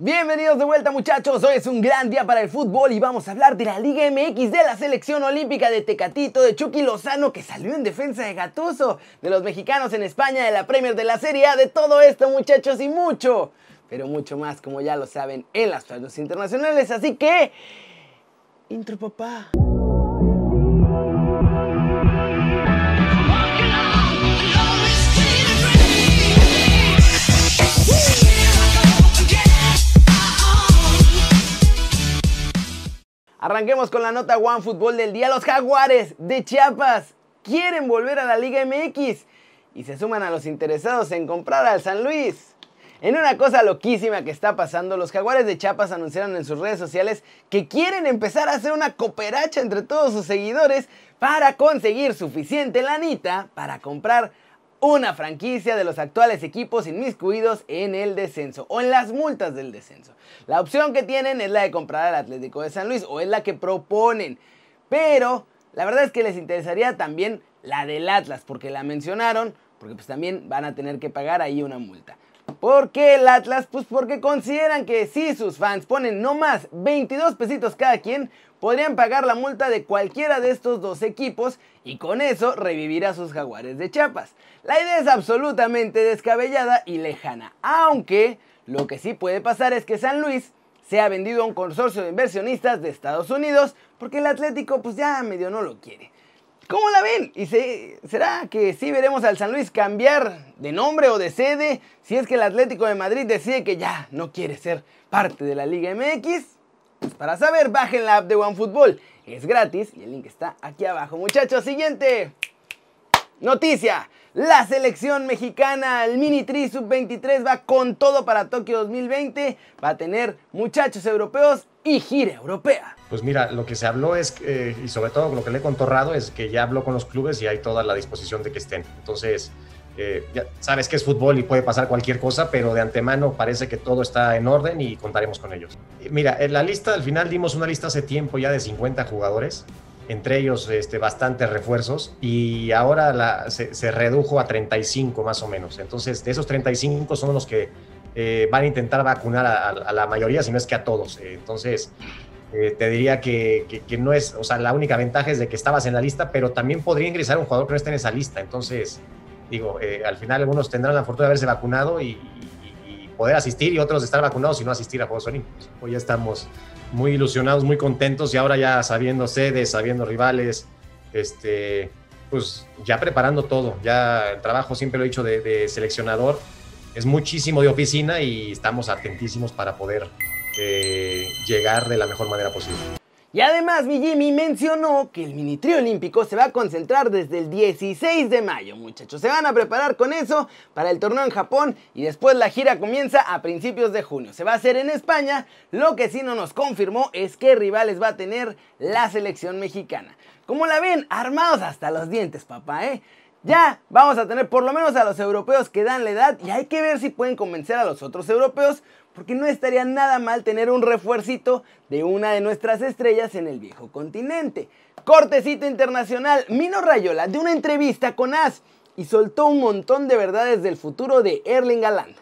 Bienvenidos de vuelta muchachos, hoy es un gran día para el fútbol y vamos a hablar de la Liga MX, de la selección olímpica de Tecatito, de Chucky Lozano que salió en defensa de Gatuso, de los mexicanos en España, de la Premier de la Serie A, de todo esto muchachos y mucho, pero mucho más como ya lo saben en las plazas internacionales, así que... Intro papá. Arranquemos con la nota One Fútbol del día. Los Jaguares de Chiapas quieren volver a la Liga MX y se suman a los interesados en comprar al San Luis. En una cosa loquísima que está pasando, los Jaguares de Chiapas anunciaron en sus redes sociales que quieren empezar a hacer una cooperacha entre todos sus seguidores para conseguir suficiente lanita para comprar una franquicia de los actuales equipos inmiscuidos en el descenso o en las multas del descenso. La opción que tienen es la de comprar al Atlético de San Luis o es la que proponen. Pero la verdad es que les interesaría también la del Atlas porque la mencionaron, porque pues también van a tener que pagar ahí una multa. ¿Por qué el Atlas? Pues porque consideran que si sus fans ponen no más 22 pesitos cada quien, podrían pagar la multa de cualquiera de estos dos equipos y con eso revivir a sus jaguares de Chiapas. La idea es absolutamente descabellada y lejana, aunque lo que sí puede pasar es que San Luis sea vendido a un consorcio de inversionistas de Estados Unidos porque el Atlético pues ya medio no lo quiere. ¿Cómo la ven? ¿Y será que sí veremos al San Luis cambiar de nombre o de sede si es que el Atlético de Madrid decide que ya no quiere ser parte de la Liga MX? Para saber, bajen la app de OneFootball. Es gratis y el link está aquí abajo. Muchachos, siguiente noticia. La selección mexicana, el Mini Tri Sub-23 va con todo para Tokio 2020. Va a tener muchachos europeos y gira europea. Pues mira, lo que se habló es, eh, y sobre todo lo que le he contorrado, es que ya habló con los clubes y hay toda la disposición de que estén. Entonces, ya sabes que es fútbol y puede pasar cualquier cosa, pero de antemano parece que todo está en orden y contaremos con ellos. Mira, en la lista, al final dimos una lista hace tiempo ya de 50 jugadores, entre ellos este, bastantes refuerzos, y ahora la, se, redujo a 35 más o menos. Entonces, de esos 35 son los que eh, van a intentar vacunar a, la mayoría, si no es que a todos. entonces, eh, te diría que, que, no es, o sea, la única ventaja es de que estabas en la lista, pero también podría ingresar un jugador que no esté en esa lista. Entonces, digo, eh, al final algunos tendrán la fortuna de haberse vacunado y, poder asistir y otros estar vacunados y no asistir a Juegos Olímpicos. Hoy ya estamos muy ilusionados, muy contentos y ahora ya sabiendo sedes, sabiendo rivales, este, pues ya preparando todo. Ya el trabajo, siempre lo he dicho, de, de seleccionador es muchísimo de oficina y estamos atentísimos para poder eh, llegar de la mejor manera posible. Y además mi Jimmy mencionó que el mini trío olímpico se va a concentrar desde el 16 de mayo, muchachos. Se van a preparar con eso para el torneo en Japón y después la gira comienza a principios de junio. Se va a hacer en España. Lo que sí no nos confirmó es qué rivales va a tener la selección mexicana. Como la ven, armados hasta los dientes, papá, ¿eh? Ya vamos a tener por lo menos a los europeos que dan la edad y hay que ver si pueden convencer a los otros europeos porque no estaría nada mal tener un refuercito de una de nuestras estrellas en el viejo continente. Cortecito internacional, Mino Rayola de una entrevista con As y soltó un montón de verdades del futuro de Erling Haaland.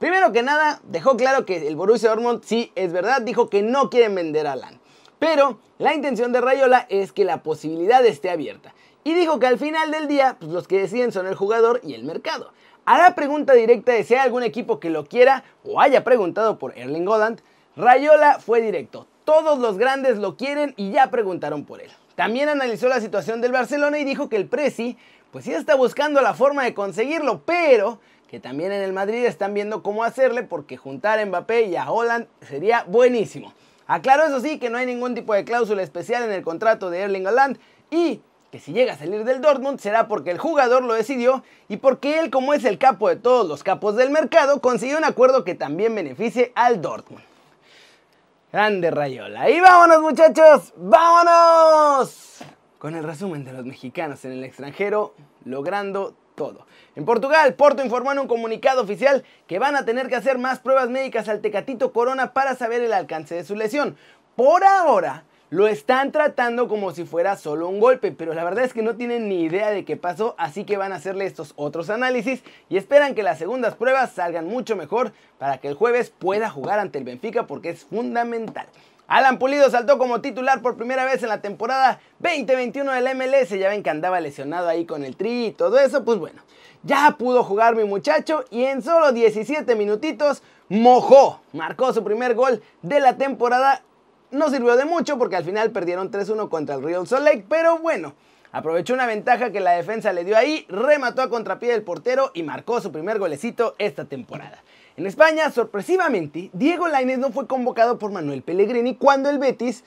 Primero que nada, dejó claro que el Borussia Dortmund sí es verdad, dijo que no quieren vender a Haaland. Pero la intención de Rayola es que la posibilidad esté abierta. Y dijo que al final del día, pues los que deciden son el jugador y el mercado. A la pregunta directa de si hay algún equipo que lo quiera o haya preguntado por Erling Haaland, Rayola fue directo. Todos los grandes lo quieren y ya preguntaron por él. También analizó la situación del Barcelona y dijo que el Presi pues ya está buscando la forma de conseguirlo, pero que también en el Madrid están viendo cómo hacerle porque juntar a Mbappé y a Holland sería buenísimo. Aclaró eso sí que no hay ningún tipo de cláusula especial en el contrato de Erling Haaland y que si llega a salir del Dortmund será porque el jugador lo decidió y porque él, como es el capo de todos los capos del mercado, consiguió un acuerdo que también beneficie al Dortmund. Grande Rayola. Y vámonos muchachos, vámonos. Con el resumen de los mexicanos en el extranjero, logrando todo. En Portugal, Porto informó en un comunicado oficial que van a tener que hacer más pruebas médicas al Tecatito Corona para saber el alcance de su lesión. Por ahora, lo están tratando como si fuera solo un golpe, pero la verdad es que no tienen ni idea de qué pasó, así que van a hacerle estos otros análisis y esperan que las segundas pruebas salgan mucho mejor para que el jueves pueda jugar ante el Benfica porque es fundamental. Alan Pulido saltó como titular por primera vez en la temporada 2021 del MLS. Ya ven que andaba lesionado ahí con el tri y todo eso. Pues bueno, ya pudo jugar mi muchacho y en solo 17 minutitos mojó. Marcó su primer gol de la temporada. No sirvió de mucho porque al final perdieron 3-1 contra el Real Salt Lake, pero bueno. Aprovechó una ventaja que la defensa le dio ahí, remató a contrapié del portero y marcó su primer golecito esta temporada. En España, sorpresivamente, Diego Lainez no fue convocado por Manuel Pellegrini cuando el Betis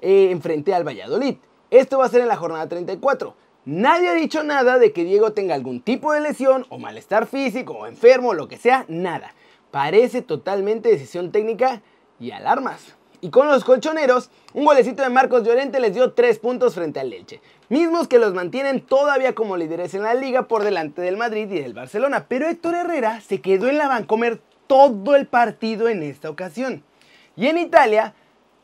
eh, enfrente al Valladolid. Esto va a ser en la jornada 34. Nadie ha dicho nada de que Diego tenga algún tipo de lesión o malestar físico o enfermo o lo que sea, nada. Parece totalmente decisión técnica y alarmas. Y con los colchoneros, un golecito de Marcos Llorente les dio 3 puntos frente al Leche, mismos que los mantienen todavía como líderes en la liga por delante del Madrid y del Barcelona. Pero Héctor Herrera se quedó en la Vancomer todo el partido en esta ocasión. Y en Italia,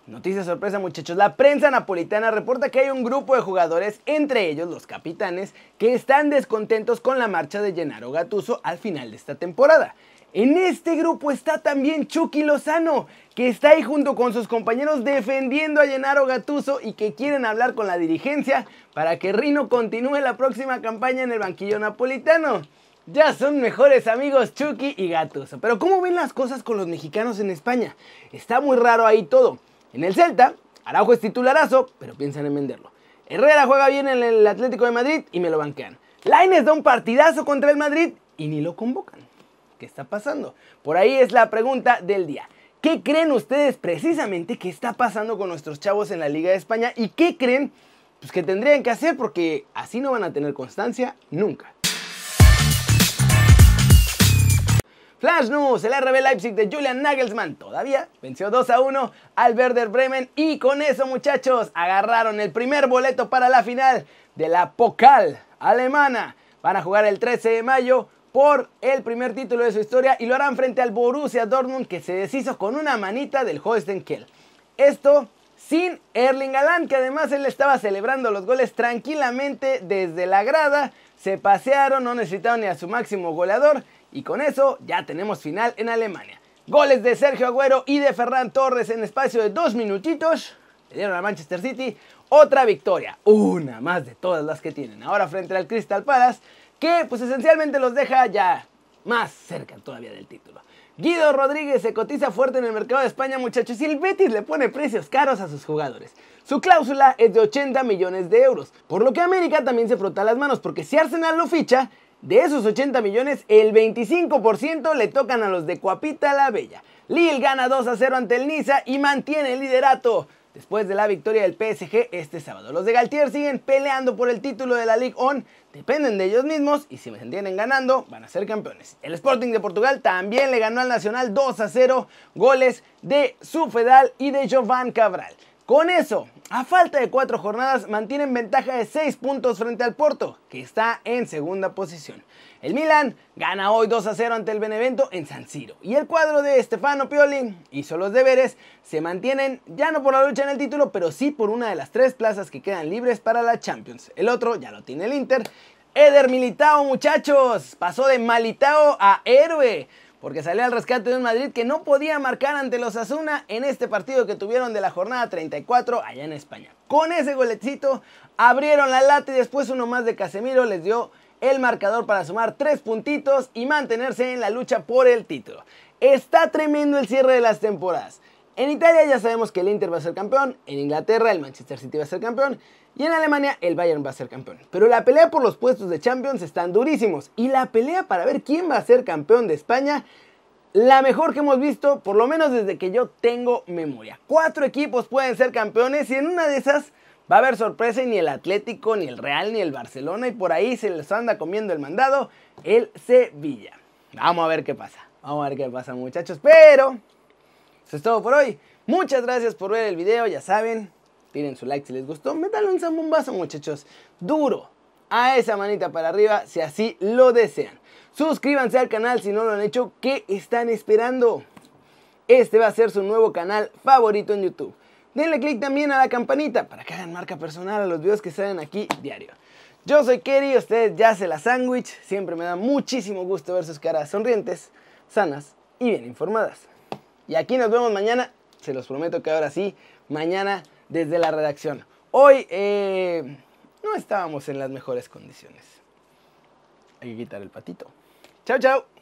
noticia sorpresa muchachos, la prensa napolitana reporta que hay un grupo de jugadores, entre ellos los capitanes, que están descontentos con la marcha de Gennaro Gattuso al final de esta temporada. En este grupo está también Chucky Lozano, que está ahí junto con sus compañeros defendiendo a Gennaro Gatuso y que quieren hablar con la dirigencia para que Rino continúe la próxima campaña en el banquillo napolitano. Ya son mejores amigos Chucky y Gatuso. Pero ¿cómo ven las cosas con los mexicanos en España? Está muy raro ahí todo. En el Celta, Araujo es titularazo, pero piensan en venderlo. Herrera juega bien en el Atlético de Madrid y me lo banquean. Laines da un partidazo contra el Madrid y ni lo convocan. ¿Qué está pasando? Por ahí es la pregunta del día. ¿Qué creen ustedes precisamente que está pasando con nuestros chavos en la Liga de España? ¿Y qué creen pues, que tendrían que hacer? Porque así no van a tener constancia nunca. Flash News, el RB Leipzig de Julian Nagelsmann todavía venció 2 a 1 al Werder Bremen y con eso muchachos agarraron el primer boleto para la final de la Pokal alemana. Van a jugar el 13 de mayo por el primer título de su historia y lo harán frente al Borussia Dortmund que se deshizo con una manita del Holstein Kiel. Esto sin Erling Haaland que además él estaba celebrando los goles tranquilamente desde la grada, se pasearon, no necesitaron ni a su máximo goleador y con eso ya tenemos final en Alemania. Goles de Sergio Agüero y de Ferran Torres en espacio de dos minutitos. Le dieron a Manchester City otra victoria, una más de todas las que tienen. Ahora frente al Crystal Palace que pues esencialmente los deja ya más cerca todavía del título. Guido Rodríguez se cotiza fuerte en el mercado de España, muchachos, y el Betis le pone precios caros a sus jugadores. Su cláusula es de 80 millones de euros, por lo que América también se frota las manos, porque si Arsenal lo ficha, de esos 80 millones, el 25% le tocan a los de Cuapita la Bella. Lille gana 2 a 0 ante el Niza y mantiene el liderato después de la victoria del PSG este sábado. Los de Galtier siguen peleando por el título de la Ligue On, dependen de ellos mismos y si me entienden ganando van a ser campeones. El Sporting de Portugal también le ganó al Nacional 2 a 0, goles de Sufedal y de Jovan Cabral. Con eso, a falta de cuatro jornadas, mantienen ventaja de 6 puntos frente al Porto, que está en segunda posición. El Milan gana hoy 2 a 0 ante el Benevento en San Siro. Y el cuadro de Stefano Pioli hizo los deberes, se mantienen ya no por la lucha en el título, pero sí por una de las tres plazas que quedan libres para la Champions. El otro ya lo tiene el Inter. Eder Militao, muchachos, pasó de Malitao a héroe porque salió al rescate de un Madrid que no podía marcar ante los Asuna en este partido que tuvieron de la jornada 34 allá en España. Con ese golecito abrieron la lata y después uno más de Casemiro les dio el marcador para sumar tres puntitos y mantenerse en la lucha por el título. Está tremendo el cierre de las temporadas. En Italia ya sabemos que el Inter va a ser campeón, en Inglaterra el Manchester City va a ser campeón y en Alemania el Bayern va a ser campeón. Pero la pelea por los puestos de Champions están durísimos y la pelea para ver quién va a ser campeón de España, la mejor que hemos visto por lo menos desde que yo tengo memoria. Cuatro equipos pueden ser campeones y en una de esas va a haber sorpresa y ni el Atlético, ni el Real, ni el Barcelona y por ahí se les anda comiendo el mandado el Sevilla. Vamos a ver qué pasa. Vamos a ver qué pasa muchachos, pero eso es todo por hoy. Muchas gracias por ver el video, ya saben. Tiren su like si les gustó. Métanle un zambombazo, muchachos. Duro. A esa manita para arriba si así lo desean. Suscríbanse al canal si no lo han hecho. ¿Qué están esperando? Este va a ser su nuevo canal favorito en YouTube. denle click también a la campanita para que hagan marca personal a los videos que salen aquí diario. Yo soy Kerry, ustedes ya se la sándwich. Siempre me da muchísimo gusto ver sus caras sonrientes, sanas y bien informadas. Y aquí nos vemos mañana. Se los prometo que ahora sí, mañana desde la redacción. Hoy eh, no estábamos en las mejores condiciones. Hay que quitar el patito. Chao, chao.